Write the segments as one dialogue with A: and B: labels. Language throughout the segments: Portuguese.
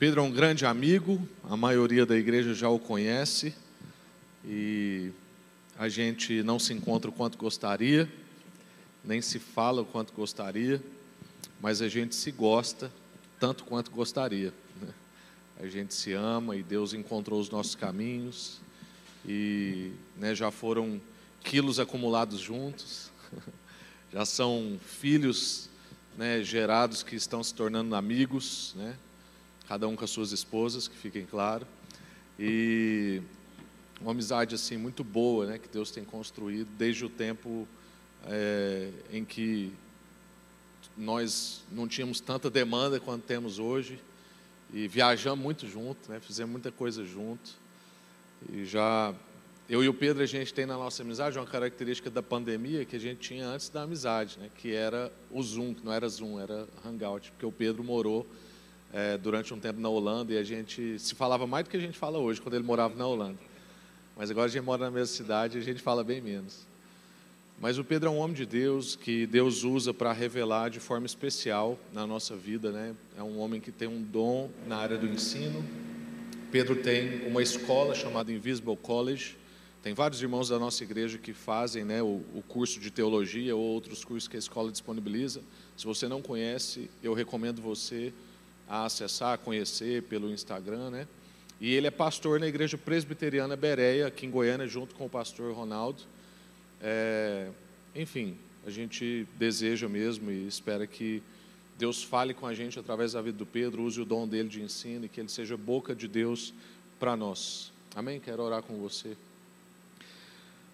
A: Pedro é um grande amigo, a maioria da igreja já o conhece e a gente não se encontra o quanto gostaria, nem se fala o quanto gostaria, mas a gente se gosta tanto quanto gostaria. Né? A gente se ama e Deus encontrou os nossos caminhos e né, já foram quilos acumulados juntos, já são filhos né, gerados que estão se tornando amigos, né, cada um com as suas esposas, que fiquem claro, e uma amizade assim muito boa, né, que Deus tem construído desde o tempo é, em que nós não tínhamos tanta demanda quanto temos hoje e viajamos muito junto, né, fizemos muita coisa junto e já eu e o Pedro, a gente tem na nossa amizade uma característica da pandemia que a gente tinha antes da amizade, né? que era o Zoom, que não era Zoom, era Hangout, porque o Pedro morou é, durante um tempo na Holanda e a gente se falava mais do que a gente fala hoje, quando ele morava na Holanda. Mas agora a gente mora na mesma cidade e a gente fala bem menos. Mas o Pedro é um homem de Deus que Deus usa para revelar de forma especial na nossa vida, né? É um homem que tem um dom na área do ensino. Pedro tem uma escola chamada Invisible College, tem vários irmãos da nossa igreja que fazem né, o, o, curso de teologia ou outros cursos que a escola disponibiliza. Se você não conhece, eu recomendo você a acessar, a conhecer pelo Instagram. Né? E ele é pastor na igreja presbiteriana Bereia, aqui em Goiânia, junto com o pastor Ronaldo. É, enfim, a gente deseja mesmo e espera que Deus fale com a gente através da vida do Pedro, use o dom dele de ensino e que ele seja boca de Deus para nós. Amém? Quero orar com você.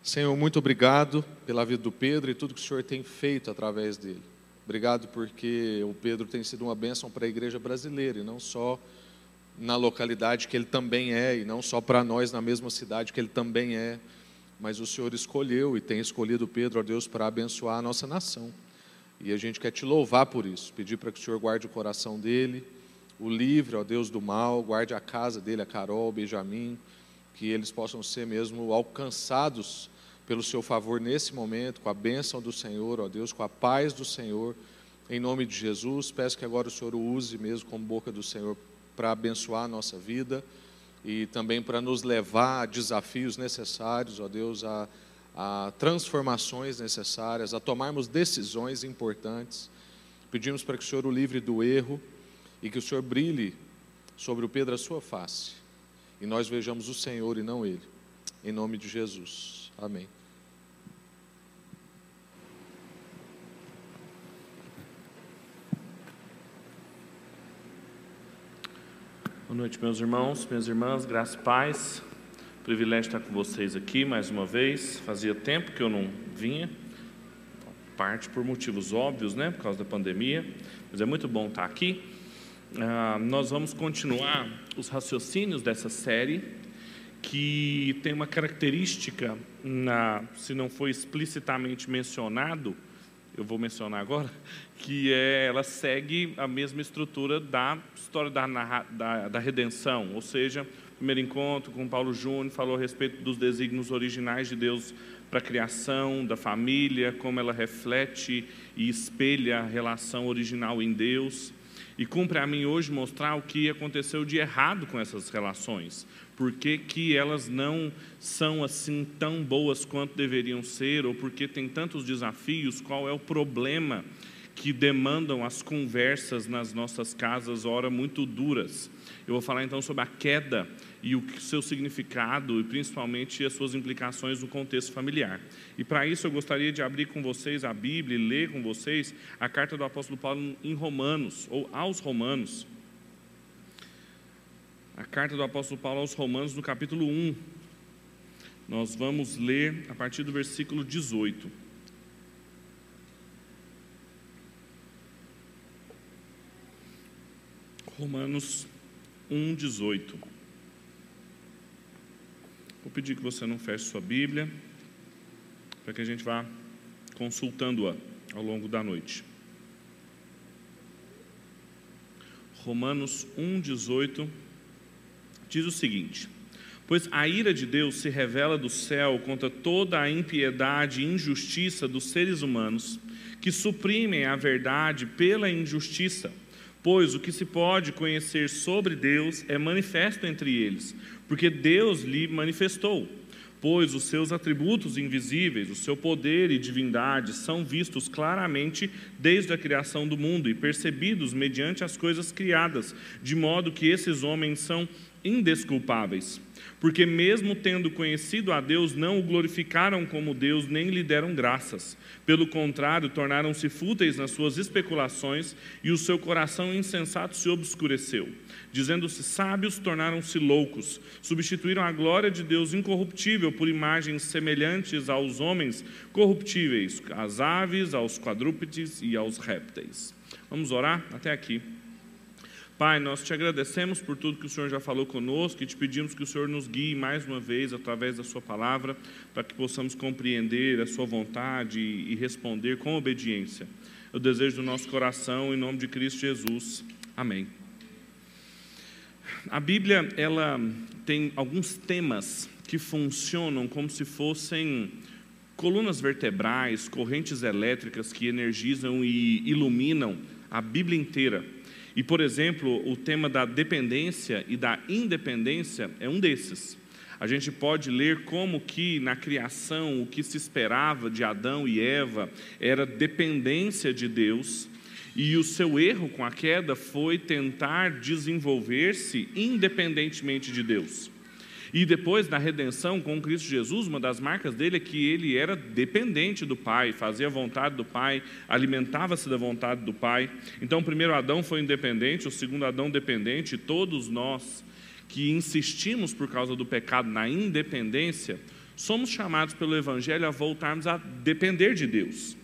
A: Senhor, muito obrigado pela vida do Pedro e tudo que o Senhor tem feito através dele. Obrigado porque o Pedro tem sido uma bênção para a igreja brasileira e não só na localidade que ele também é, e não só para nós na mesma cidade que ele também é, mas o Senhor escolheu e tem escolhido Pedro, ó Deus, para abençoar a nossa nação. E a gente quer te louvar por isso, pedir para que o Senhor guarde o coração dele, o livre, ó Deus, do mal, guarde a casa dele, a Carol, o Benjamin, que eles possam ser mesmo alcançados pelo seu favor nesse momento, com a bênção do Senhor, ó Deus, com a paz do Senhor, em nome de Jesus. Peço que agora o Senhor o use mesmo como boca do Senhor para abençoar a nossa vida e também para nos levar a desafios necessários, ó Deus, a, a transformações necessárias, a tomarmos decisões importantes. Pedimos para que o Senhor o livre do erro e que o Senhor brilhe sobre o Pedro a sua face e nós vejamos o Senhor e não ele. Em nome de Jesus. Amém.
B: Boa noite, meus irmãos, minhas irmãs, graças e paz. Privilégio estar com vocês aqui mais uma vez. Fazia tempo que eu não vinha, parte por motivos óbvios, né, por causa da pandemia, mas é muito bom estar aqui. Ah, nós vamos continuar os raciocínios dessa série, que tem uma característica, na, se não foi explicitamente mencionado, eu vou mencionar agora, que é, ela segue a mesma estrutura da história da, da, da redenção, ou seja, primeiro encontro com Paulo Júnior falou a respeito dos desígnios originais de Deus para a criação, da família, como ela reflete e espelha a relação original em Deus. E cumpre a mim hoje mostrar o que aconteceu de errado com essas relações, por que, que elas não são assim tão boas quanto deveriam ser, ou porque tem tantos desafios, qual é o problema que demandam as conversas nas nossas casas, ora muito duras. Eu vou falar então sobre a queda e o seu significado e principalmente as suas implicações no contexto familiar. E para isso eu gostaria de abrir com vocês a Bíblia e ler com vocês a carta do apóstolo Paulo em Romanos, ou aos Romanos. A carta do apóstolo Paulo aos Romanos, no capítulo 1. Nós vamos ler a partir do versículo 18. Romanos 1, 18. Vou pedir que você não feche sua Bíblia, para que a gente vá consultando-a ao longo da noite. Romanos 1, 18 diz o seguinte: Pois a ira de Deus se revela do céu contra toda a impiedade e injustiça dos seres humanos, que suprimem a verdade pela injustiça, Pois o que se pode conhecer sobre Deus é manifesto entre eles, porque Deus lhe manifestou. Pois os seus atributos invisíveis, o seu poder e divindade são vistos claramente desde a criação do mundo e percebidos mediante as coisas criadas, de modo que esses homens são indesculpáveis porque, mesmo tendo conhecido a Deus, não o glorificaram como Deus, nem lhe deram graças. Pelo contrário, tornaram-se fúteis nas suas especulações, e o seu coração insensato se obscureceu. Dizendo-se sábios, tornaram-se loucos, substituíram a glória de Deus incorruptível por imagens semelhantes aos homens corruptíveis, às aves, aos quadrúpedes e aos répteis. Vamos orar até aqui. Pai, nós te agradecemos por tudo que o Senhor já falou conosco e te pedimos que o Senhor nos guie mais uma vez através da Sua palavra, para que possamos compreender a Sua vontade e responder com obediência. Eu desejo do nosso coração, em nome de Cristo Jesus. Amém. A Bíblia, ela tem alguns temas que funcionam como se fossem colunas vertebrais, correntes elétricas que energizam e iluminam a Bíblia inteira. E, por exemplo, o tema da dependência e da independência é um desses. A gente pode ler como que na criação o que se esperava de Adão e Eva era dependência de Deus, e o seu erro com a queda foi tentar desenvolver-se independentemente de Deus. E depois, na redenção com Cristo Jesus, uma das marcas dele é que ele era dependente do Pai, fazia a vontade do Pai, alimentava-se da vontade do Pai. Então, o primeiro Adão foi independente, o segundo Adão dependente, e todos nós que insistimos por causa do pecado na independência, somos chamados pelo Evangelho a voltarmos a depender de Deus.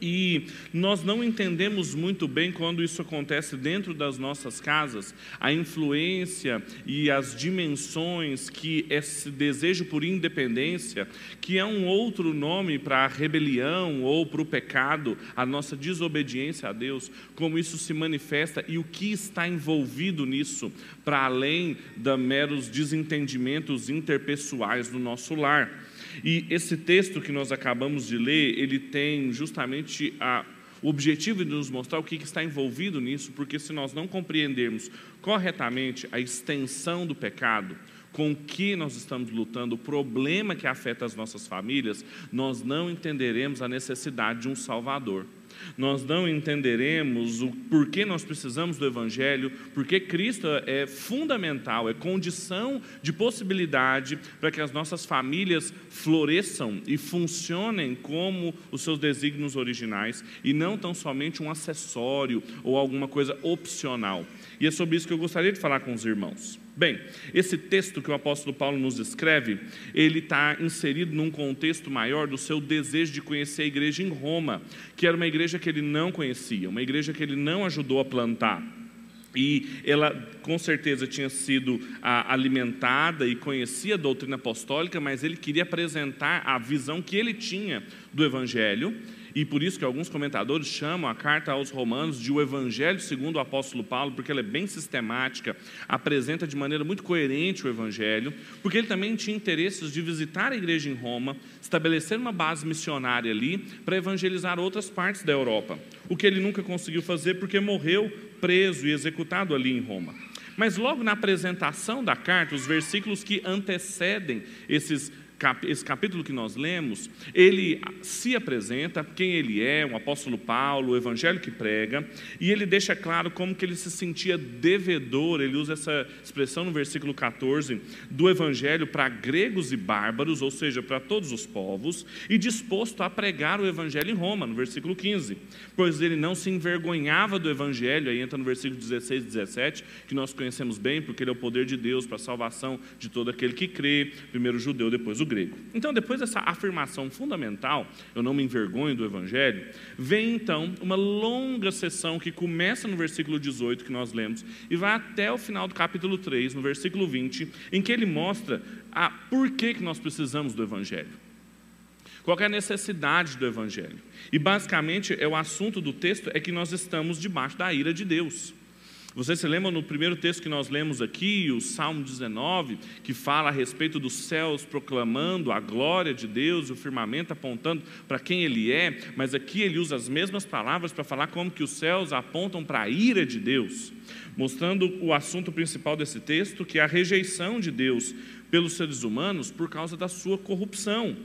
B: E nós não entendemos muito bem quando isso acontece dentro das nossas casas, a influência e as dimensões que esse desejo por independência, que é um outro nome para a rebelião ou para o pecado, a nossa desobediência a Deus, como isso se manifesta e o que está envolvido nisso, para além de meros desentendimentos interpessoais do nosso lar. E esse texto que nós acabamos de ler, ele tem justamente a, o objetivo de nos mostrar o que está envolvido nisso, porque se nós não compreendermos corretamente a extensão do pecado, com que nós estamos lutando, o problema que afeta as nossas famílias, nós não entenderemos a necessidade de um Salvador nós não entenderemos o porquê nós precisamos do Evangelho, porque Cristo é fundamental, é condição de possibilidade para que as nossas famílias floresçam e funcionem como os seus desígnios originais e não tão somente um acessório ou alguma coisa opcional. E é sobre isso que eu gostaria de falar com os irmãos. Bem, esse texto que o apóstolo Paulo nos escreve, ele está inserido num contexto maior do seu desejo de conhecer a igreja em Roma, que era uma igreja que ele não conhecia, uma igreja que ele não ajudou a plantar. E ela com certeza tinha sido ah, alimentada e conhecia a doutrina apostólica, mas ele queria apresentar a visão que ele tinha do Evangelho e por isso que alguns comentadores chamam a carta aos Romanos de o Evangelho segundo o apóstolo Paulo, porque ela é bem sistemática, apresenta de maneira muito coerente o Evangelho, porque ele também tinha interesses de visitar a igreja em Roma, estabelecer uma base missionária ali para evangelizar outras partes da Europa, o que ele nunca conseguiu fazer porque morreu preso e executado ali em Roma. Mas logo na apresentação da carta, os versículos que antecedem esses esse capítulo que nós lemos, ele se apresenta, quem ele é, um apóstolo Paulo, o evangelho que prega, e ele deixa claro como que ele se sentia devedor, ele usa essa expressão no versículo 14, do evangelho para gregos e bárbaros, ou seja, para todos os povos, e disposto a pregar o evangelho em Roma, no versículo 15, pois ele não se envergonhava do evangelho, aí entra no versículo 16 e 17, que nós conhecemos bem, porque ele é o poder de Deus para a salvação de todo aquele que crê, primeiro o judeu, depois o grego. Então, depois dessa afirmação fundamental, eu não me envergonho do Evangelho, vem então uma longa sessão que começa no versículo 18 que nós lemos e vai até o final do capítulo 3, no versículo 20, em que ele mostra a por que, que nós precisamos do Evangelho. Qual é a necessidade do Evangelho? E basicamente é o assunto do texto é que nós estamos debaixo da ira de Deus. Você se lembra no primeiro texto que nós lemos aqui, o Salmo 19, que fala a respeito dos céus proclamando a glória de Deus, o firmamento apontando para quem Ele é, mas aqui ele usa as mesmas palavras para falar como que os céus apontam para a ira de Deus, mostrando o assunto principal desse texto, que é a rejeição de Deus pelos seres humanos por causa da sua corrupção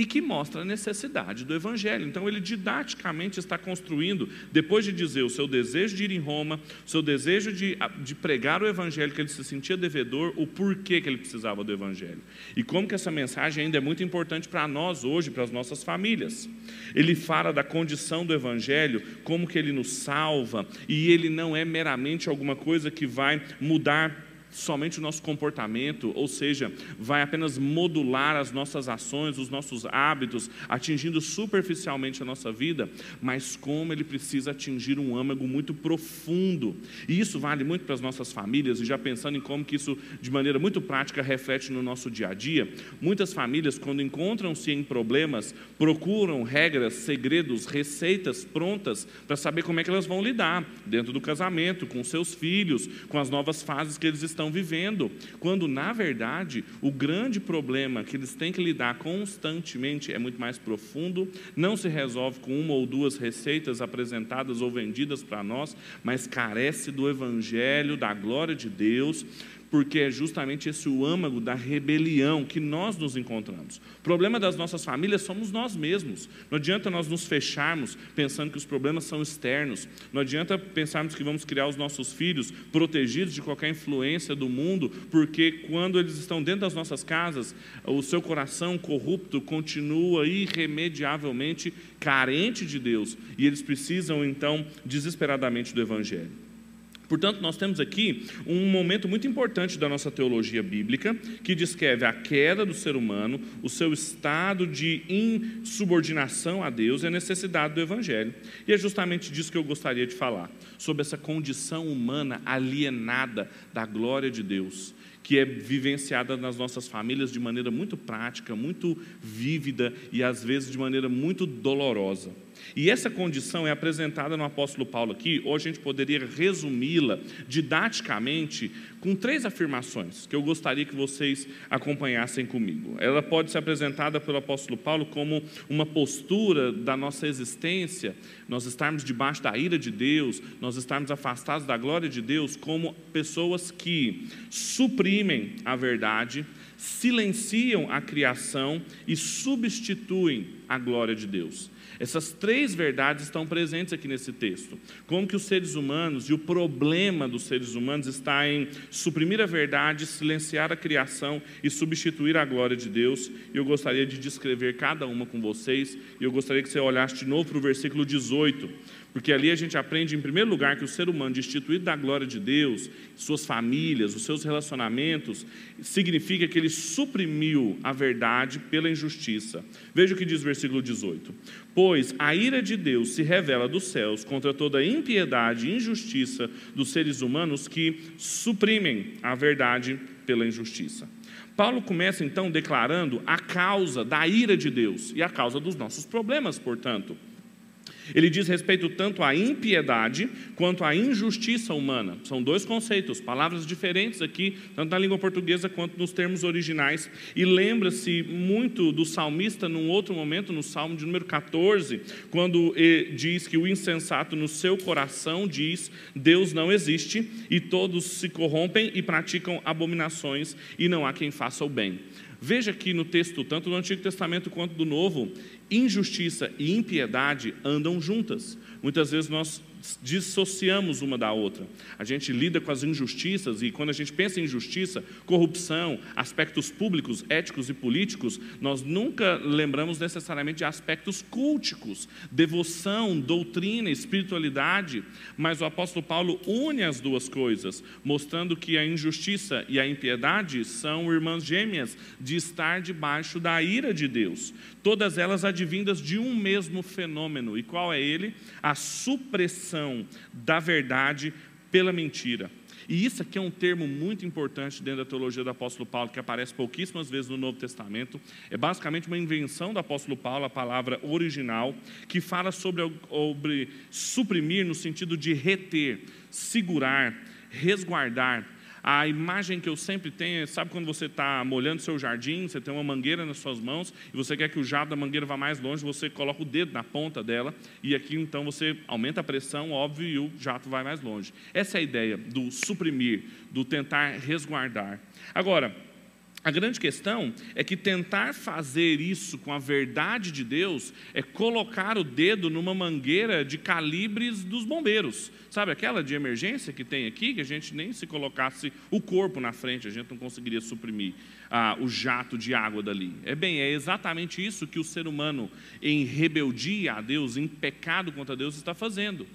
B: e que mostra a necessidade do Evangelho. Então, ele didaticamente está construindo, depois de dizer o seu desejo de ir em Roma, o seu desejo de, de pregar o Evangelho, que ele se sentia devedor, o porquê que ele precisava do Evangelho. E como que essa mensagem ainda é muito importante para nós hoje, para as nossas famílias. Ele fala da condição do Evangelho, como que ele nos salva, e ele não é meramente alguma coisa que vai mudar somente o nosso comportamento, ou seja, vai apenas modular as nossas ações, os nossos hábitos, atingindo superficialmente a nossa vida, mas como ele precisa atingir um âmago muito profundo. E isso vale muito para as nossas famílias, e já pensando em como que isso, de maneira muito prática, reflete no nosso dia a dia. Muitas famílias, quando encontram-se em problemas, procuram regras, segredos, receitas prontas para saber como é que elas vão lidar dentro do casamento, com seus filhos, com as novas fases que eles estão estão vivendo, quando na verdade o grande problema que eles têm que lidar constantemente é muito mais profundo, não se resolve com uma ou duas receitas apresentadas ou vendidas para nós, mas carece do evangelho, da glória de Deus, porque é justamente esse o âmago da rebelião que nós nos encontramos. O problema das nossas famílias somos nós mesmos. Não adianta nós nos fecharmos pensando que os problemas são externos. Não adianta pensarmos que vamos criar os nossos filhos protegidos de qualquer influência do mundo, porque quando eles estão dentro das nossas casas, o seu coração corrupto continua irremediavelmente carente de Deus e eles precisam então desesperadamente do Evangelho. Portanto, nós temos aqui um momento muito importante da nossa teologia bíblica, que descreve a queda do ser humano, o seu estado de insubordinação a Deus e a necessidade do Evangelho. E é justamente disso que eu gostaria de falar, sobre essa condição humana alienada da glória de Deus que é vivenciada nas nossas famílias de maneira muito prática, muito vívida e às vezes de maneira muito dolorosa. E essa condição é apresentada no apóstolo Paulo aqui, hoje a gente poderia resumi-la didaticamente com três afirmações que eu gostaria que vocês acompanhassem comigo. Ela pode ser apresentada pelo apóstolo Paulo como uma postura da nossa existência, nós estarmos debaixo da ira de Deus, nós estarmos afastados da glória de Deus, como pessoas que suprimem a verdade, silenciam a criação e substituem a glória de Deus. Essas três verdades estão presentes aqui nesse texto. Como que os seres humanos e o problema dos seres humanos está em suprimir a verdade, silenciar a criação e substituir a glória de Deus. E eu gostaria de descrever cada uma com vocês. E eu gostaria que você olhasse de novo para o versículo 18 porque ali a gente aprende, em primeiro lugar, que o ser humano, destituído da glória de Deus, suas famílias, os seus relacionamentos, significa que ele suprimiu a verdade pela injustiça. Veja o que diz o versículo 18: Pois a ira de Deus se revela dos céus contra toda a impiedade e injustiça dos seres humanos que suprimem a verdade pela injustiça. Paulo começa então declarando a causa da ira de Deus e a causa dos nossos problemas, portanto. Ele diz respeito tanto à impiedade quanto à injustiça humana. São dois conceitos, palavras diferentes aqui, tanto na língua portuguesa quanto nos termos originais. E lembra-se muito do salmista num outro momento, no Salmo de número 14, quando diz que o insensato no seu coração diz: Deus não existe, e todos se corrompem e praticam abominações, e não há quem faça o bem. Veja aqui no texto, tanto do Antigo Testamento quanto do Novo, injustiça e impiedade andam juntas. Muitas vezes nós dissociamos uma da outra. A gente lida com as injustiças e quando a gente pensa em injustiça, corrupção, aspectos públicos, éticos e políticos, nós nunca lembramos necessariamente de aspectos culticos, devoção, doutrina, espiritualidade, mas o apóstolo Paulo une as duas coisas, mostrando que a injustiça e a impiedade são irmãs gêmeas de estar debaixo da ira de Deus. Todas elas advindas de um mesmo fenômeno. E qual é ele? A supressão da verdade pela mentira. E isso aqui é um termo muito importante dentro da teologia do apóstolo Paulo, que aparece pouquíssimas vezes no Novo Testamento. É basicamente uma invenção do apóstolo Paulo, a palavra original, que fala sobre, sobre suprimir no sentido de reter, segurar, resguardar a imagem que eu sempre tenho, sabe quando você está molhando seu jardim, você tem uma mangueira nas suas mãos e você quer que o jato da mangueira vá mais longe, você coloca o dedo na ponta dela e aqui então você aumenta a pressão, óbvio, e o jato vai mais longe. Essa é a ideia do suprimir, do tentar resguardar. Agora, a grande questão é que tentar fazer isso com a verdade de Deus é colocar o dedo numa mangueira de calibres dos bombeiros. Sabe aquela de emergência que tem aqui, que a gente nem se colocasse o corpo na frente, a gente não conseguiria suprimir ah, o jato de água dali. É bem, é exatamente isso que o ser humano, em rebeldia a Deus, em pecado contra Deus, está fazendo.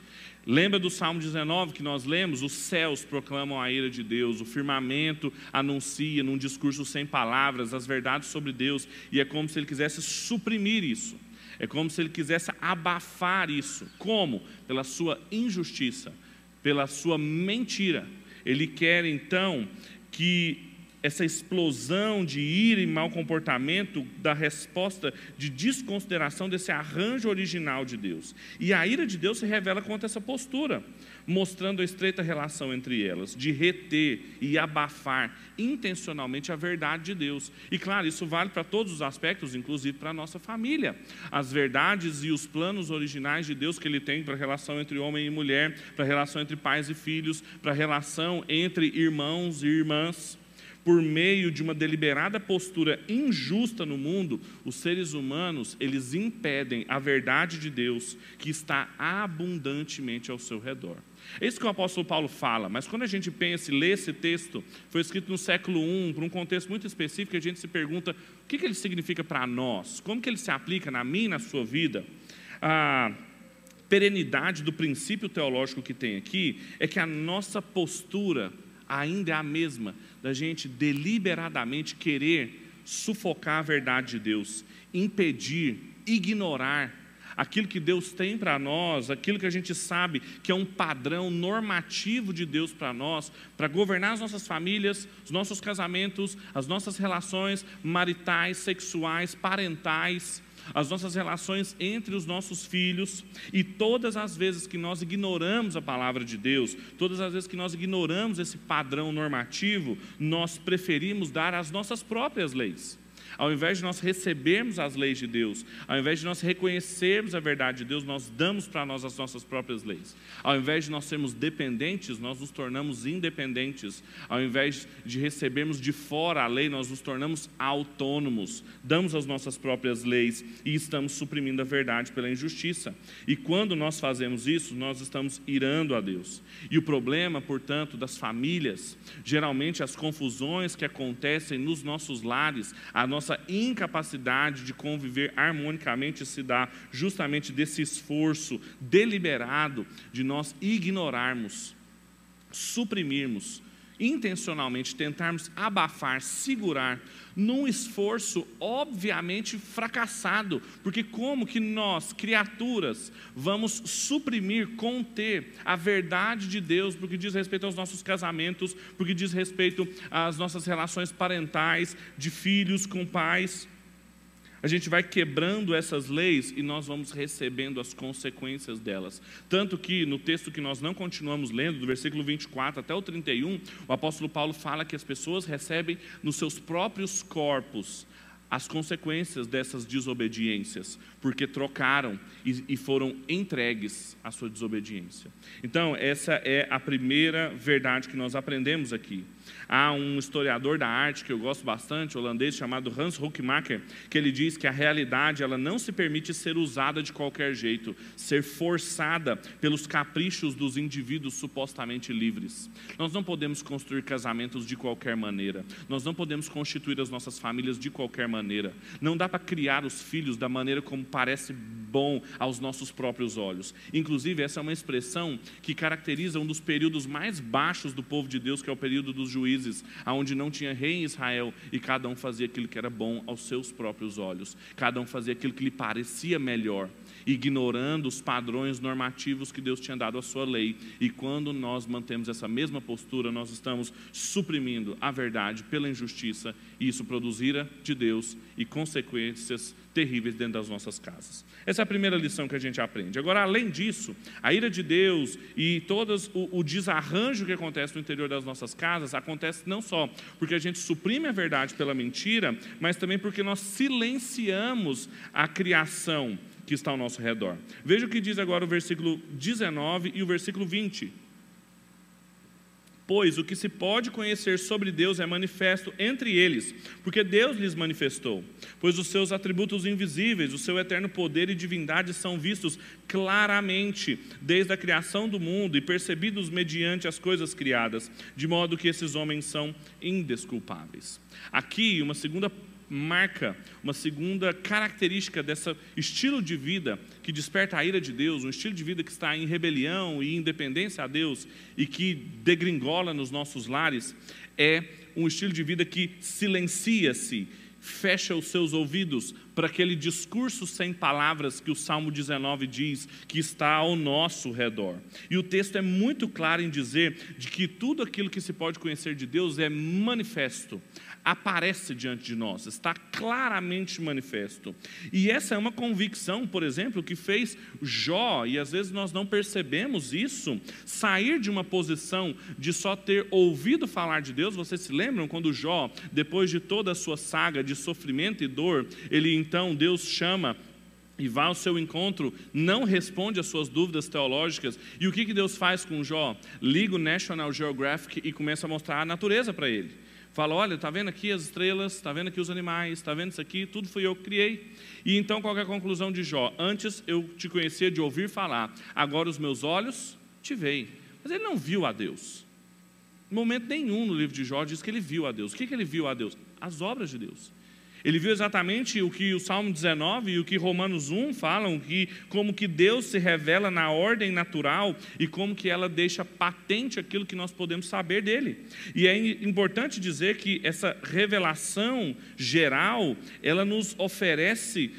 B: Lembra do Salmo 19 que nós lemos? Os céus proclamam a ira de Deus, o firmamento anuncia num discurso sem palavras as verdades sobre Deus, e é como se ele quisesse suprimir isso. É como se ele quisesse abafar isso. Como? Pela sua injustiça, pela sua mentira. Ele quer então que essa explosão de ira e mau comportamento da resposta de desconsideração desse arranjo original de Deus. E a ira de Deus se revela contra essa postura, mostrando a estreita relação entre elas, de reter e abafar intencionalmente a verdade de Deus. E claro, isso vale para todos os aspectos, inclusive para a nossa família. As verdades e os planos originais de Deus que ele tem para a relação entre homem e mulher, para a relação entre pais e filhos, para a relação entre irmãos e irmãs por meio de uma deliberada postura injusta no mundo, os seres humanos, eles impedem a verdade de Deus que está abundantemente ao seu redor. É isso que o apóstolo Paulo fala, mas quando a gente pensa e lê esse texto, foi escrito no século I, para um contexto muito específico, a gente se pergunta o que, que ele significa para nós, como que ele se aplica na minha e na sua vida. A perenidade do princípio teológico que tem aqui é que a nossa postura ainda é a mesma, da gente deliberadamente querer sufocar a verdade de Deus, impedir, ignorar aquilo que Deus tem para nós, aquilo que a gente sabe que é um padrão normativo de Deus para nós, para governar as nossas famílias, os nossos casamentos, as nossas relações maritais, sexuais, parentais, as nossas relações entre os nossos filhos, e todas as vezes que nós ignoramos a palavra de Deus, todas as vezes que nós ignoramos esse padrão normativo, nós preferimos dar as nossas próprias leis. Ao invés de nós recebermos as leis de Deus, ao invés de nós reconhecermos a verdade de Deus, nós damos para nós as nossas próprias leis. Ao invés de nós sermos dependentes, nós nos tornamos independentes. Ao invés de recebermos de fora a lei, nós nos tornamos autônomos. Damos as nossas próprias leis e estamos suprimindo a verdade pela injustiça. E quando nós fazemos isso, nós estamos irando a Deus. E o problema, portanto, das famílias, geralmente as confusões que acontecem nos nossos lares, a nossa nossa incapacidade de conviver harmonicamente se dá justamente desse esforço deliberado de nós ignorarmos, suprimirmos, intencionalmente tentarmos abafar, segurar, num esforço obviamente fracassado, porque como que nós, criaturas, vamos suprimir, conter a verdade de Deus, porque diz respeito aos nossos casamentos, porque diz respeito às nossas relações parentais, de filhos com pais, a gente vai quebrando essas leis e nós vamos recebendo as consequências delas. Tanto que no texto que nós não continuamos lendo, do versículo 24 até o 31, o apóstolo Paulo fala que as pessoas recebem nos seus próprios corpos as consequências dessas desobediências, porque trocaram e, e, foram entregues à sua desobediência. Então, essa é a primeira verdade que nós aprendemos aqui. Há um historiador da arte que eu gosto bastante, holandês, chamado Hans Hoekmaker, que ele diz que a realidade ela não se permite ser usada de qualquer jeito, ser forçada pelos caprichos dos indivíduos supostamente livres. Nós não podemos construir casamentos de qualquer maneira, nós não podemos constituir as nossas famílias de qualquer maneira, não dá para criar os filhos da maneira como parece bom aos nossos próprios olhos. Inclusive, essa é uma expressão que caracteriza um dos períodos mais baixos do povo de Deus, que é o período dos juízes, onde não tinha rei em Israel e cada um fazia aquilo que era bom aos seus próprios olhos, cada um fazia aquilo que lhe parecia melhor ignorando os padrões normativos que Deus tinha dado à sua lei. E quando nós mantemos essa mesma postura, nós estamos suprimindo a verdade pela injustiça, e isso produz ira de Deus e consequências terríveis dentro das nossas casas. Essa é a primeira lição que a gente aprende. Agora, além disso, a ira de Deus e todo o, o desarranjo que acontece no interior das nossas casas acontece não só porque a gente suprime a verdade pela mentira, mas também porque nós silenciamos a criação que está ao nosso redor. Veja o que diz agora o versículo 19 e o versículo 20. Pois o que se pode conhecer sobre Deus é manifesto entre eles, porque Deus lhes manifestou. Pois os seus atributos invisíveis, o seu eterno poder e divindade são vistos claramente desde a criação do mundo e percebidos mediante as coisas criadas, de modo que esses homens são indesculpáveis. Aqui, uma segunda marca, uma segunda característica desse estilo de vida que desperta a ira de Deus, um estilo de vida que está em rebelião e independência a Deus e que degringola nos nossos lares, é um estilo de vida que silencia-se, fecha os seus ouvidos para aquele discurso sem palavras que o Salmo 19 diz que está ao nosso redor. E o texto é muito claro em dizer de que tudo aquilo que se pode conhecer de Deus é manifesto aparece diante de nós, está claramente manifesto. E essa é uma convicção, por exemplo, que fez Jó, e às vezes nós não percebemos isso, sair de uma posição de só ter ouvido falar de Deus. Vocês se lembram quando Jó, depois de toda a sua saga de sofrimento e dor, ele então, Deus chama e vai ao seu encontro, não responde às suas dúvidas teológicas. E o que, que Deus faz com Jó? Liga o National Geographic e começa a mostrar a natureza para ele. Fala, olha, está vendo aqui as estrelas, está vendo aqui os animais, está vendo isso aqui, tudo fui eu que criei. E então qual é a conclusão de Jó? Antes eu te conhecia de ouvir falar, agora os meus olhos te veem. Mas ele não viu a Deus. Em momento nenhum no livro de Jó diz que ele viu a Deus. O que, que ele viu a Deus? As obras de Deus. Ele viu exatamente o que o Salmo 19 e o que Romanos 1 falam, que como que Deus se revela na ordem natural e como que ela deixa patente aquilo que nós podemos saber dele. E é importante dizer que essa revelação geral, ela nos oferece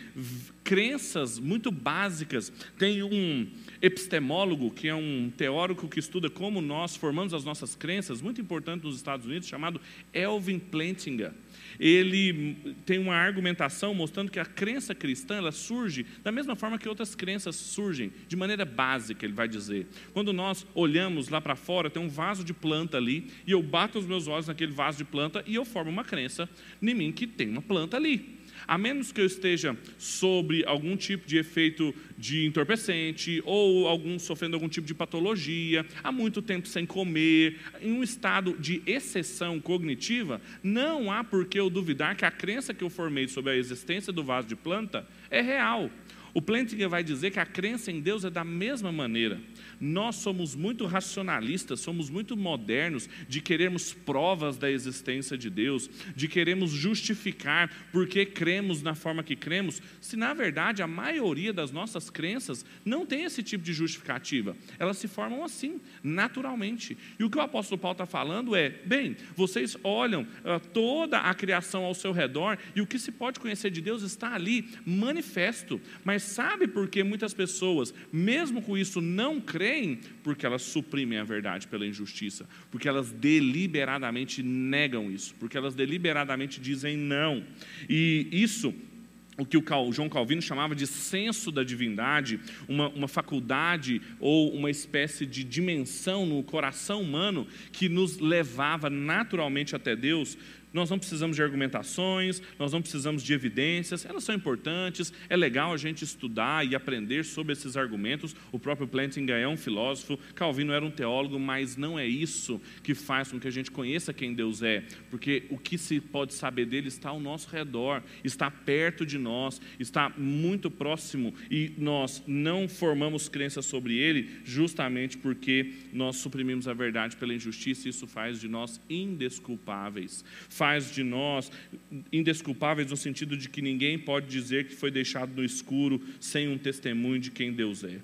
B: crenças muito básicas. Tem um epistemólogo, que é um teórico que estuda como nós formamos as nossas crenças, muito importante nos Estados Unidos, chamado Elvin Plantinga ele tem uma argumentação mostrando que a crença cristã ela surge da mesma forma que outras crenças surgem, de maneira básica, ele vai dizer. Quando nós olhamos lá para fora, tem um vaso de planta ali, e eu bato os meus olhos naquele vaso de planta e eu formo uma crença em mim que tem uma planta ali. A menos que eu esteja sobre algum tipo de efeito de entorpecente ou algum sofrendo algum tipo de patologia, há muito tempo sem comer, em um estado de exceção cognitiva, não há por que eu duvidar que a crença que eu formei sobre a existência do vaso de planta é real. O Plantinga vai dizer que a crença em Deus é da mesma maneira. Nós somos muito racionalistas, somos muito modernos de queremos provas da existência de Deus, de queremos justificar porque cremos na forma que cremos, se na verdade a maioria das nossas crenças não tem esse tipo de justificativa. Elas se formam assim, naturalmente. E o que o apóstolo Paulo está falando é: bem, vocês olham uh, toda a criação ao seu redor e o que se pode conhecer de Deus está ali, manifesto. Mas sabe por que muitas pessoas, mesmo com isso, não creem? porque elas suprimem a verdade pela injustiça, porque elas deliberadamente negam isso, porque elas deliberadamente dizem não. E isso o que o João Calvino chamava de senso da divindade, uma, uma, faculdade ou uma espécie de dimensão no coração humano que nos levava naturalmente até Deus, nós não precisamos de argumentações, nós não precisamos de evidências, elas são importantes, é legal a gente estudar e aprender sobre esses argumentos. O próprio Plantinga é um filósofo, Calvino era um teólogo, mas não é isso que faz com que a gente conheça quem Deus é, porque o que se pode saber dele está ao nosso redor, está perto de nós, está muito próximo e nós não formamos crença sobre ele justamente porque nós suprimimos a verdade pela injustiça e isso faz de nós indesculpáveis faz de nós indesculpáveis no sentido de que ninguém pode dizer que foi deixado no escuro sem um testemunho de quem Deus é.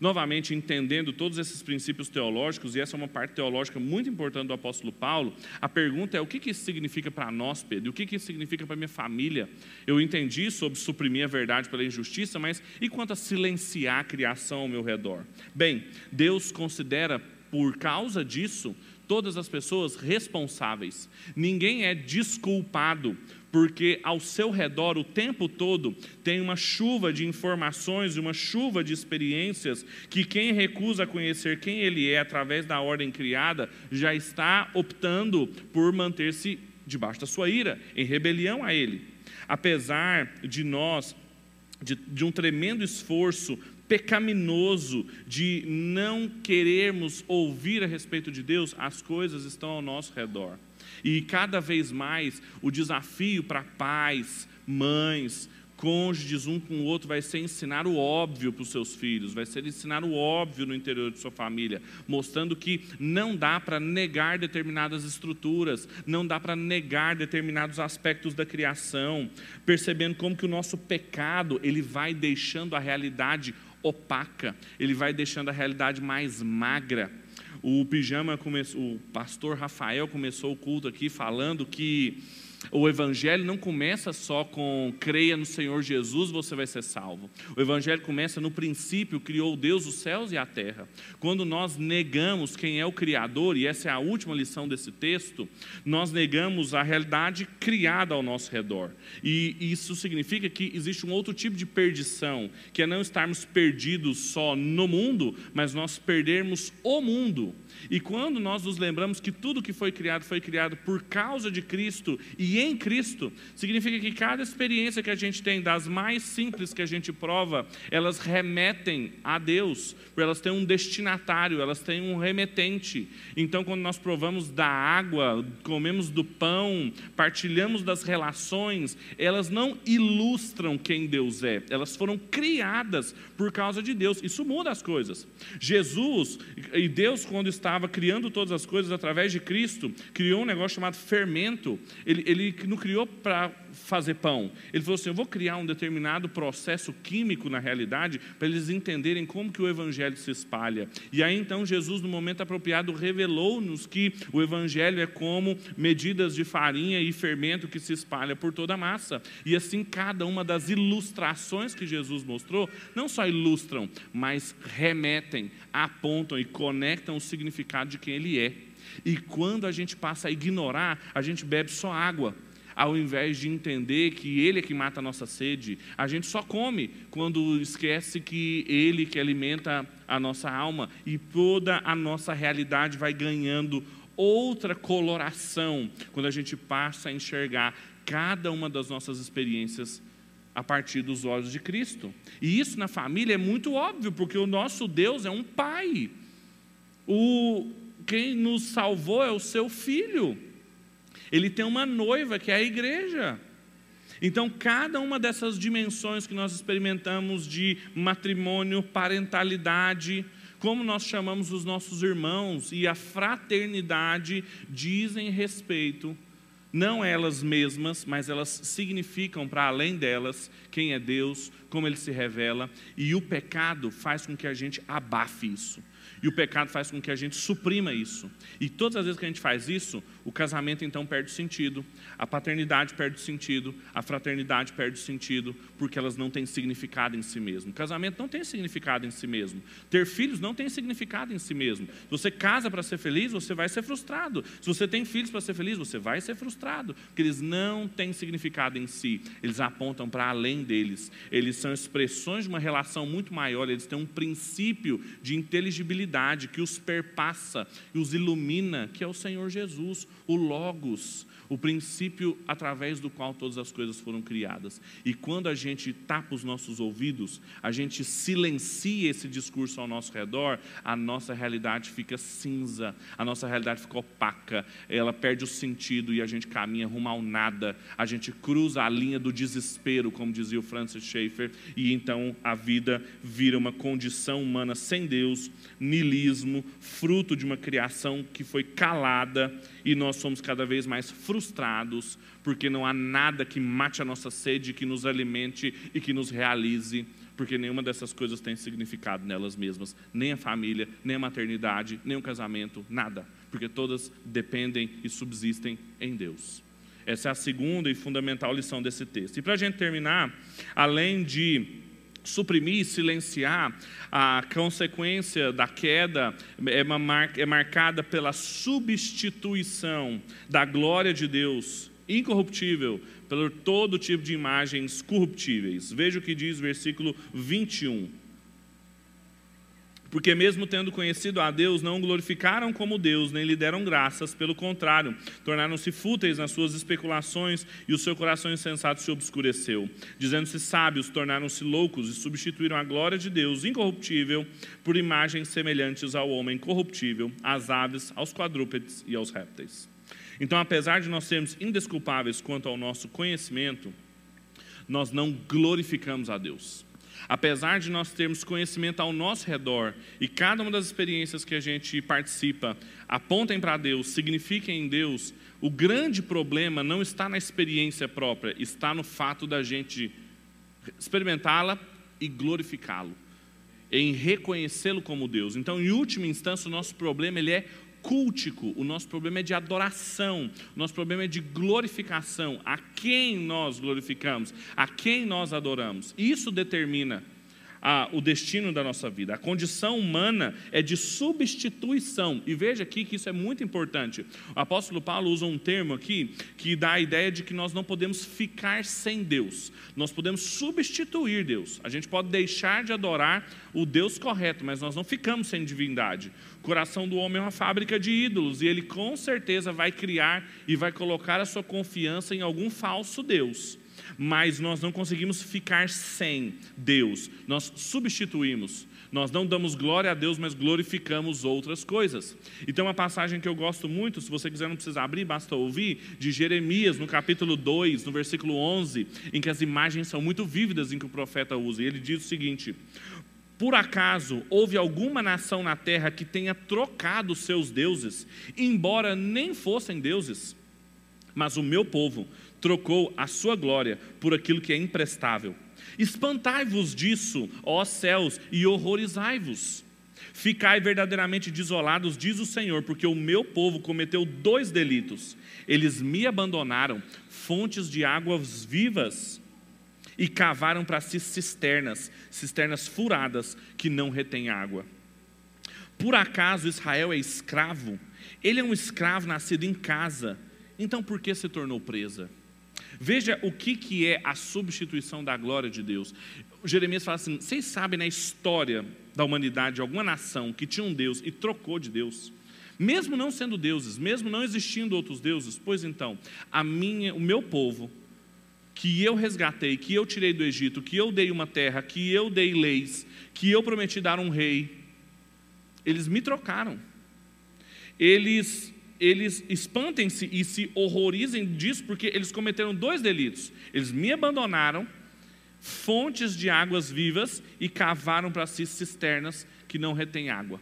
B: Novamente, entendendo todos esses princípios teológicos, e essa é uma parte teológica muito importante do apóstolo Paulo, a pergunta é: o que isso significa para nós, Pedro? O que isso significa para minha família? Eu entendi sobre suprimir a verdade pela injustiça, mas e quanto a silenciar a criação ao meu redor? Bem, Deus considera, por causa disso, todas as pessoas responsáveis. Ninguém é desculpado porque ao seu redor o tempo todo tem uma chuva de informações uma chuva de experiências que quem recusa conhecer quem ele é através da ordem criada já está optando por manter-se debaixo da sua ira, em rebelião a ele. Apesar de nós, de, de um tremendo esforço pecaminoso de não querermos ouvir a respeito de Deus, as coisas estão ao nosso redor. E cada vez mais o desafio para pais, mães, cônjuges um com o outro vai ser ensinar o óbvio para os seus filhos, vai ser ensinar o óbvio no interior de sua família, mostrando que não dá para negar determinadas estruturas, não dá para negar determinados aspectos da criação, percebendo como que o nosso pecado, ele vai deixando a realidade opaca, ele vai deixando a realidade mais magra. O pijama começou, o pastor Rafael começou o culto aqui falando que o Evangelho não começa só com creia no Senhor Jesus, você vai ser salvo. O Evangelho começa no princípio, criou Deus os céus e a terra. Quando nós negamos quem é o Criador, e essa é a última lição desse texto, nós negamos a realidade criada ao nosso redor. E isso significa que existe um outro tipo de perdição, que é não estarmos perdidos só no mundo, mas nós perdermos o mundo. E quando nós nos lembramos que tudo que foi criado foi criado por causa de Cristo e em Cristo, significa que cada experiência que a gente tem, das mais simples que a gente prova, elas remetem a Deus, elas têm um destinatário, elas têm um remetente. Então, quando nós provamos da água, comemos do pão, partilhamos das relações, elas não ilustram quem Deus é, elas foram criadas por causa de Deus. Isso muda as coisas. Jesus e Deus, quando estava criando todas as coisas através de Cristo, criou um negócio chamado fermento. Ele, ele não criou para fazer pão. Ele falou assim: eu vou criar um determinado processo químico na realidade para eles entenderem como que o evangelho se espalha. E aí então Jesus, no momento apropriado, revelou-nos que o evangelho é como medidas de farinha e fermento que se espalha por toda a massa. E assim cada uma das ilustrações que Jesus mostrou, não só ilustram, mas remetem, apontam e conectam o significado de quem Ele é. E quando a gente passa a ignorar, a gente bebe só água, ao invés de entender que Ele é que mata a nossa sede. A gente só come quando esquece que Ele que alimenta a nossa alma e toda a nossa realidade vai ganhando outra coloração quando a gente passa a enxergar cada uma das nossas experiências a partir dos olhos de Cristo. E isso na família é muito óbvio, porque o nosso Deus é um pai. O, quem nos salvou é o seu filho. Ele tem uma noiva que é a igreja. Então, cada uma dessas dimensões que nós experimentamos de matrimônio, parentalidade, como nós chamamos os nossos irmãos e a fraternidade, dizem respeito, não elas mesmas, mas elas significam para além delas quem é Deus, como ele se revela, e o pecado faz com que a gente abafe isso. E o pecado faz com que a gente suprima isso. E todas as vezes que a gente faz isso, o casamento então perde sentido, a paternidade perde sentido, a fraternidade perde sentido, porque elas não têm significado em si mesmo. O casamento não tem significado em si mesmo. Ter filhos não tem significado em si mesmo. Se você casa para ser feliz, você vai ser frustrado. Se você tem filhos para ser feliz, você vai ser frustrado, porque eles não têm significado em si. Eles apontam para além deles. Eles são expressões de uma relação muito maior, eles têm um princípio de inteligibilidade que os perpassa e os ilumina, que é o Senhor Jesus, o Logos, o princípio através do qual todas as coisas foram criadas. E quando a gente tapa os nossos ouvidos, a gente silencia esse discurso ao nosso redor, a nossa realidade fica cinza, a nossa realidade fica opaca, ela perde o sentido e a gente caminha rumo ao nada, a gente cruza a linha do desespero, como dizia o Francis Schaeffer, e então a vida vira uma condição humana sem Deus, nilismo, fruto de uma criação que foi calada e nós somos cada vez mais frustrados, porque não há nada que mate a nossa sede, que nos alimente e que nos realize, porque nenhuma dessas coisas tem significado nelas mesmas, nem a família, nem a maternidade, nem o casamento, nada, porque todas dependem e subsistem em Deus. Essa é a segunda e fundamental lição desse texto. E para a gente terminar, além de suprimir, silenciar, a consequência da queda é, mar, é marcada pela substituição da glória de Deus incorruptível por todo tipo de imagens corruptíveis. Veja o que diz o versículo 21. Porque, mesmo tendo conhecido a Deus, não glorificaram como Deus, nem lhe deram graças, pelo contrário, tornaram-se fúteis nas suas especulações e o seu coração insensato se obscureceu. Dizendo-se sábios, tornaram-se loucos e substituíram a glória de Deus, incorruptível, por imagens semelhantes ao homem corruptível, às aves, aos quadrúpedes e aos répteis. Então, apesar de nós sermos indesculpáveis quanto ao nosso conhecimento, nós não glorificamos a Deus. Apesar de nós termos conhecimento ao nosso redor e cada uma das experiências que a gente participa apontem para Deus, signifiquem em Deus, o grande problema não está na experiência própria, está no fato da gente experimentá-la e glorificá-lo, em reconhecê-lo como Deus. Então, em última instância, o nosso problema ele é cultico, o nosso problema é de adoração, o nosso problema é de glorificação. A quem nós glorificamos, a quem nós adoramos. Isso determina a, o destino da nossa vida. A condição humana é de substituição. E veja aqui que isso é muito importante. O apóstolo Paulo usa um termo aqui que dá a ideia de que nós não podemos ficar sem Deus. Nós podemos substituir Deus. A gente pode deixar de adorar o Deus correto, mas nós não ficamos sem divindade. O coração do homem é uma fábrica de ídolos e ele com certeza vai criar e vai colocar a sua confiança em algum falso Deus mas nós não conseguimos ficar sem Deus, nós substituímos. Nós não damos glória a Deus, mas glorificamos outras coisas. Então, uma passagem que eu gosto muito, se você quiser não precisa abrir, basta ouvir, de Jeremias, no capítulo 2, no versículo 11, em que as imagens são muito vívidas em que o profeta usa. E ele diz o seguinte: por acaso houve alguma nação na terra que tenha trocado seus deuses, embora nem fossem deuses? Mas o meu povo trocou a sua glória por aquilo que é imprestável. Espantai-vos disso, ó céus, e horrorizai-vos. Ficai verdadeiramente desolados, diz o Senhor, porque o meu povo cometeu dois delitos. Eles me abandonaram, fontes de águas vivas, e cavaram para si cisternas, cisternas furadas que não retêm água. Por acaso Israel é escravo? Ele é um escravo nascido em casa. Então por que se tornou presa? Veja o que, que é a substituição da glória de Deus. Jeremias fala assim: vocês sabem na história da humanidade alguma nação que tinha um Deus e trocou de Deus? Mesmo não sendo deuses, mesmo não existindo outros deuses, pois então, a minha, o meu povo, que eu resgatei, que eu tirei do Egito, que eu dei uma terra, que eu dei leis, que eu prometi dar um rei, eles me trocaram. Eles eles espantem-se e se horrorizem disso, porque eles cometeram dois delitos. Eles me abandonaram, fontes de águas vivas, e cavaram para si cisternas que não retêm água.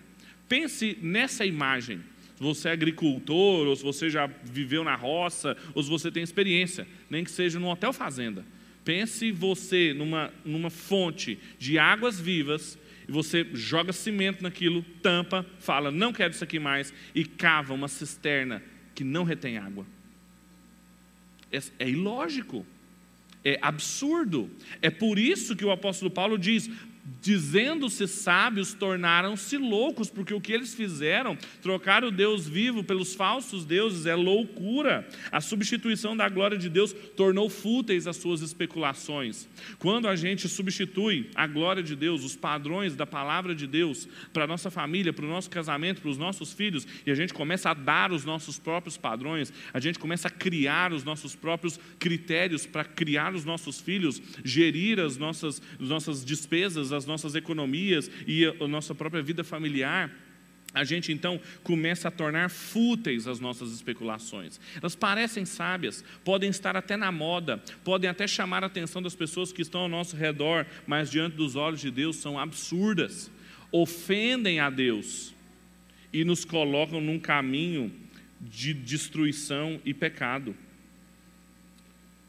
B: Pense nessa imagem. Se você é agricultor, ou se você já viveu na roça, ou se você tem experiência, nem que seja num hotel fazenda. Pense você numa, numa fonte de águas vivas e você joga cimento naquilo, tampa, fala, não quero isso aqui mais, e cava uma cisterna que não retém água. É, é ilógico, é absurdo. É por isso que o apóstolo Paulo diz: dizendo-se sábios, tornaram-se loucos, porque o que eles fizeram, trocar o Deus vivo pelos falsos deuses, é loucura. A substituição da glória de Deus tornou fúteis as suas especulações. Quando a gente substitui a glória de Deus, os padrões da palavra de Deus, para a nossa família, para o nosso casamento, para os nossos filhos, e a gente começa a dar os nossos próprios padrões, a gente começa a criar os nossos próprios critérios para criar os nossos filhos, gerir as nossas, as nossas despesas, as nossas economias e a nossa própria vida familiar, a gente então começa a tornar fúteis as nossas especulações. Elas parecem sábias, podem estar até na moda, podem até chamar a atenção das pessoas que estão ao nosso redor, mas diante dos olhos de Deus são absurdas. ofendem a Deus e nos colocam num caminho de destruição e pecado.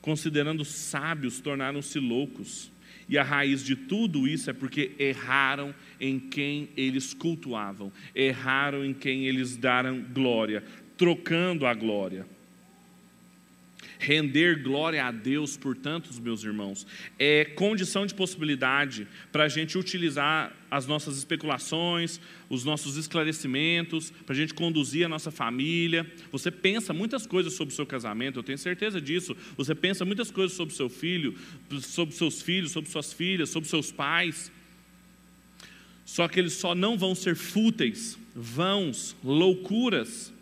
B: Considerando sábios, tornaram-se loucos. E a raiz de tudo isso é porque erraram em quem eles cultuavam, erraram em quem eles deram glória, trocando a glória. Render glória a Deus, portanto, meus irmãos, é condição de possibilidade para a gente utilizar as nossas especulações, os nossos esclarecimentos, para a gente conduzir a nossa família. Você pensa muitas coisas sobre o seu casamento, eu tenho certeza disso. Você pensa muitas coisas sobre o seu filho, sobre seus filhos, sobre suas filhas, sobre seus pais. Só que eles só não vão ser fúteis, vãos, loucuras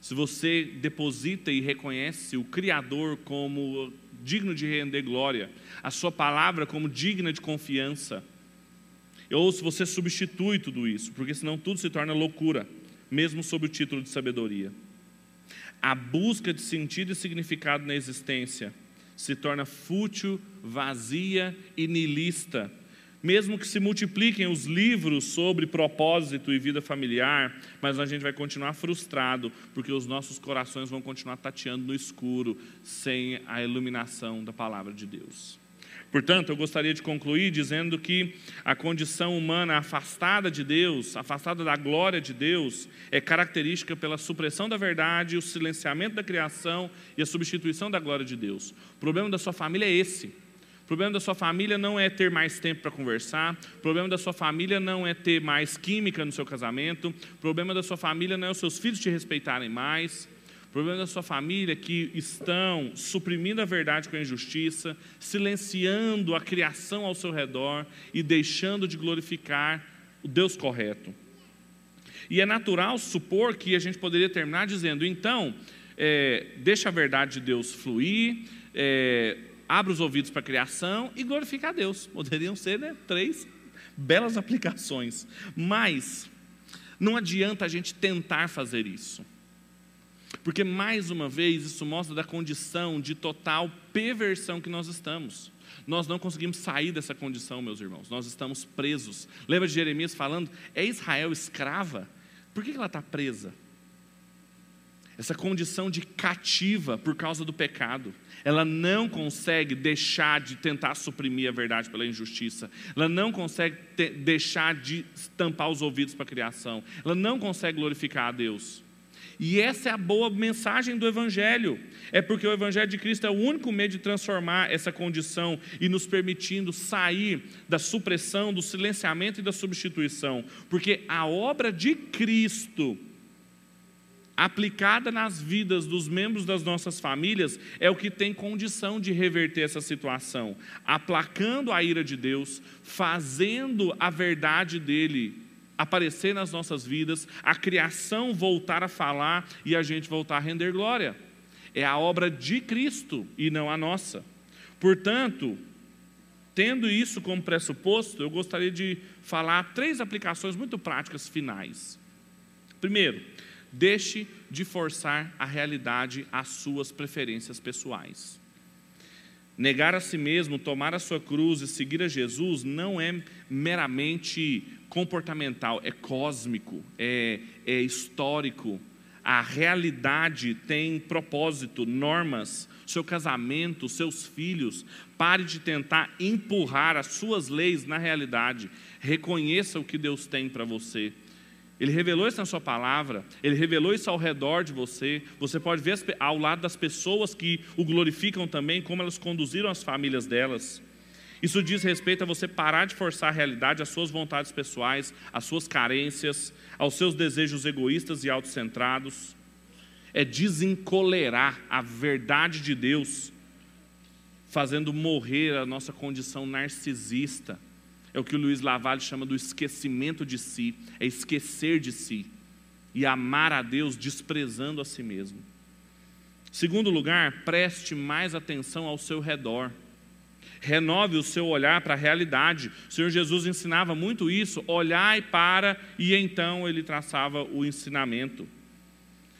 B: se você deposita e reconhece o Criador como digno de render glória, a sua palavra como digna de confiança, ou se você substitui tudo isso, porque senão tudo se torna loucura, mesmo sob o título de sabedoria. A busca de sentido e significado na existência se torna fútil, vazia e nilista mesmo que se multipliquem os livros sobre propósito e vida familiar, mas a gente vai continuar frustrado, porque os nossos corações vão continuar tateando no escuro, sem a iluminação da palavra de Deus. Portanto, eu gostaria de concluir dizendo que a condição humana afastada de Deus, afastada da glória de Deus, é característica pela supressão da verdade, o silenciamento da criação e a substituição da glória de Deus. O problema da sua família é esse problema da sua família não é ter mais tempo para conversar, o problema da sua família não é ter mais química no seu casamento, o problema da sua família não é os seus filhos te respeitarem mais, o problema da sua família é que estão suprimindo a verdade com a injustiça, silenciando a criação ao seu redor e deixando de glorificar o Deus correto. E é natural supor que a gente poderia terminar dizendo, então, é, deixa a verdade de Deus fluir, é, abre os ouvidos para a criação e glorifica a Deus. Poderiam ser né, três belas aplicações. Mas não adianta a gente tentar fazer isso. Porque, mais uma vez, isso mostra da condição de total perversão que nós estamos. Nós não conseguimos sair dessa condição, meus irmãos. Nós estamos presos. Lembra de Jeremias falando? É Israel escrava? Por que ela está presa? Essa condição de cativa por causa do pecado ela não consegue deixar de tentar suprimir a verdade pela injustiça, ela não consegue te, deixar de tampar os ouvidos para a criação, ela não consegue glorificar a Deus. E essa é a boa mensagem do Evangelho. É porque o Evangelho de Cristo é o único meio de transformar essa condição e nos permitindo sair da supressão, do silenciamento e da substituição. Porque a obra de Cristo aplicada nas vidas dos membros das nossas famílias, é o que tem condição de reverter essa situação, aplacando a ira de Deus, fazendo a verdade dele aparecer nas nossas vidas, a criação voltar a falar e a gente voltar a render glória. É a obra de Cristo e não a nossa. Portanto, tendo isso como pressuposto, eu gostaria de falar três aplicações muito práticas finais. Primeiro, Deixe de forçar a realidade às suas preferências pessoais. Negar a si mesmo, tomar a sua cruz e seguir a Jesus não é meramente comportamental, é cósmico, é, é histórico. A realidade tem propósito, normas, seu casamento, seus filhos. Pare de tentar empurrar as suas leis na realidade. Reconheça o que Deus tem para você. Ele revelou isso na sua palavra, ele revelou isso ao redor de você. Você pode ver ao lado das pessoas que o glorificam também, como elas conduziram as famílias delas. Isso diz respeito a você parar de forçar a realidade às suas vontades pessoais, às suas carências, aos seus desejos egoístas e autocentrados. É desencolerar a verdade de Deus, fazendo morrer a nossa condição narcisista é o que o Luiz Lavalle chama do esquecimento de si, é esquecer de si e amar a Deus desprezando a si mesmo. Segundo lugar, preste mais atenção ao seu redor. Renove o seu olhar para a realidade. O Senhor Jesus ensinava muito isso: olhai para, e então ele traçava o ensinamento.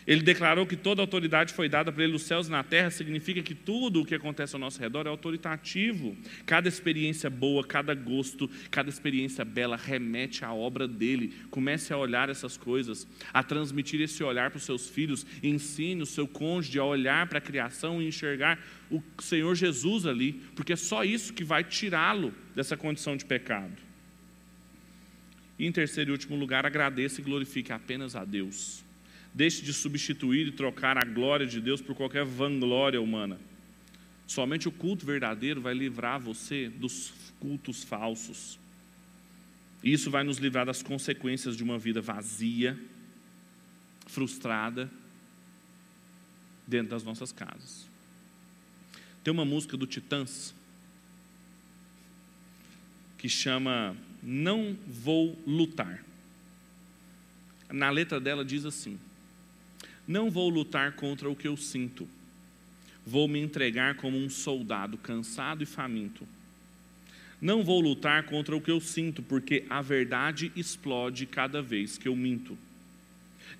B: Ele declarou que toda autoridade foi dada para ele nos céus e na terra, significa que tudo o que acontece ao nosso redor é autoritativo. Cada experiência boa, cada gosto, cada experiência bela remete à obra dele. Comece a olhar essas coisas, a transmitir esse olhar para os seus filhos, ensine o seu cônjuge a olhar para a criação e enxergar o Senhor Jesus ali, porque é só isso que vai tirá-lo dessa condição de pecado. E em terceiro e último lugar, agradeça e glorifique apenas a Deus. Deixe de substituir e trocar a glória de Deus por qualquer vanglória humana. Somente o culto verdadeiro vai livrar você dos cultos falsos. Isso vai nos livrar das consequências de uma vida vazia, frustrada, dentro das nossas casas. Tem uma música do Titãs que chama Não Vou Lutar. Na letra dela diz assim: não vou lutar contra o que eu sinto. Vou me entregar como um soldado cansado e faminto. Não vou lutar contra o que eu sinto, porque a verdade explode cada vez que eu minto.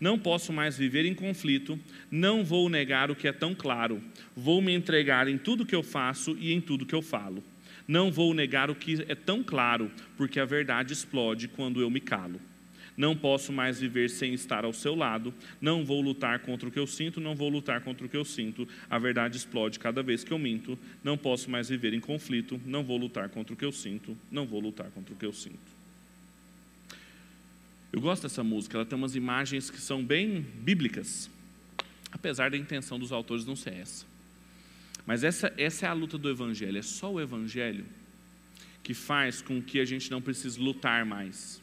B: Não posso mais viver em conflito, não vou negar o que é tão claro. Vou me entregar em tudo que eu faço e em tudo que eu falo. Não vou negar o que é tão claro, porque a verdade explode quando eu me calo. Não posso mais viver sem estar ao seu lado. Não vou lutar contra o que eu sinto, não vou lutar contra o que eu sinto. A verdade explode cada vez que eu minto. Não posso mais viver em conflito. Não vou lutar contra o que eu sinto, não vou lutar contra o que eu sinto. Eu gosto dessa música, ela tem umas imagens que são bem bíblicas, apesar da intenção dos autores não ser essa. Mas essa, essa é a luta do Evangelho, é só o Evangelho que faz com que a gente não precise lutar mais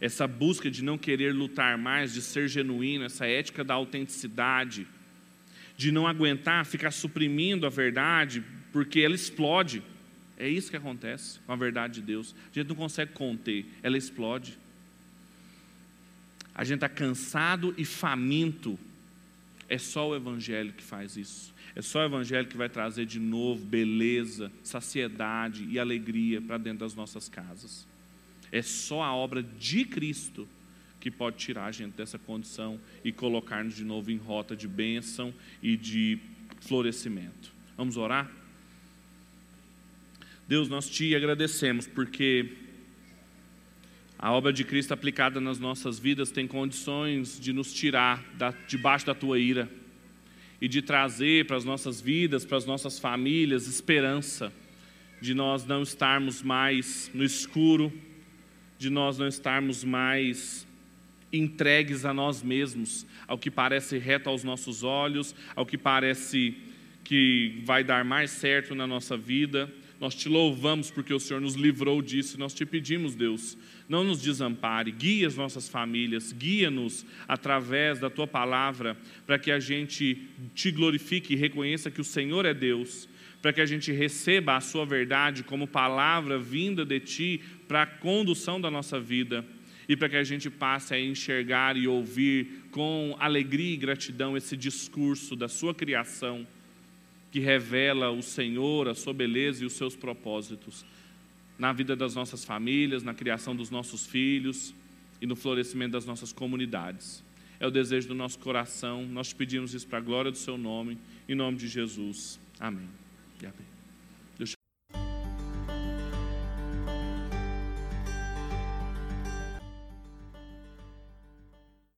B: essa busca de não querer lutar mais, de ser genuíno, essa ética da autenticidade, de não aguentar ficar suprimindo a verdade, porque ela explode. É isso que acontece com a verdade de Deus. A gente não consegue conter, ela explode. A gente está cansado e faminto. É só o Evangelho que faz isso. É só o Evangelho que vai trazer de novo beleza, saciedade e alegria para dentro das nossas casas. É só a obra de Cristo que pode tirar a gente dessa condição e colocar-nos de novo em rota de bênção e de florescimento. Vamos orar? Deus, nós te agradecemos porque a obra de Cristo aplicada nas nossas vidas tem condições de nos tirar da, debaixo da tua ira e de trazer para as nossas vidas, para as nossas famílias, esperança, de nós não estarmos mais no escuro de nós não estarmos mais entregues a nós mesmos, ao que parece reto aos nossos olhos, ao que parece que vai dar mais certo na nossa vida. Nós te louvamos porque o Senhor nos livrou disso. Nós te pedimos, Deus, não nos desampare, guia as nossas famílias, guia-nos através da tua palavra, para que a gente te glorifique e reconheça que o Senhor é Deus para que a gente receba a Sua verdade como palavra vinda de Ti para a condução da nossa vida e para que a gente passe a enxergar e ouvir com alegria e gratidão esse discurso da Sua criação que revela o Senhor, a Sua beleza e os Seus propósitos na vida das nossas famílias, na criação dos nossos filhos e no florescimento das nossas comunidades. É o desejo do nosso coração, nós te pedimos isso para a glória do Seu nome, em nome de Jesus. Amém.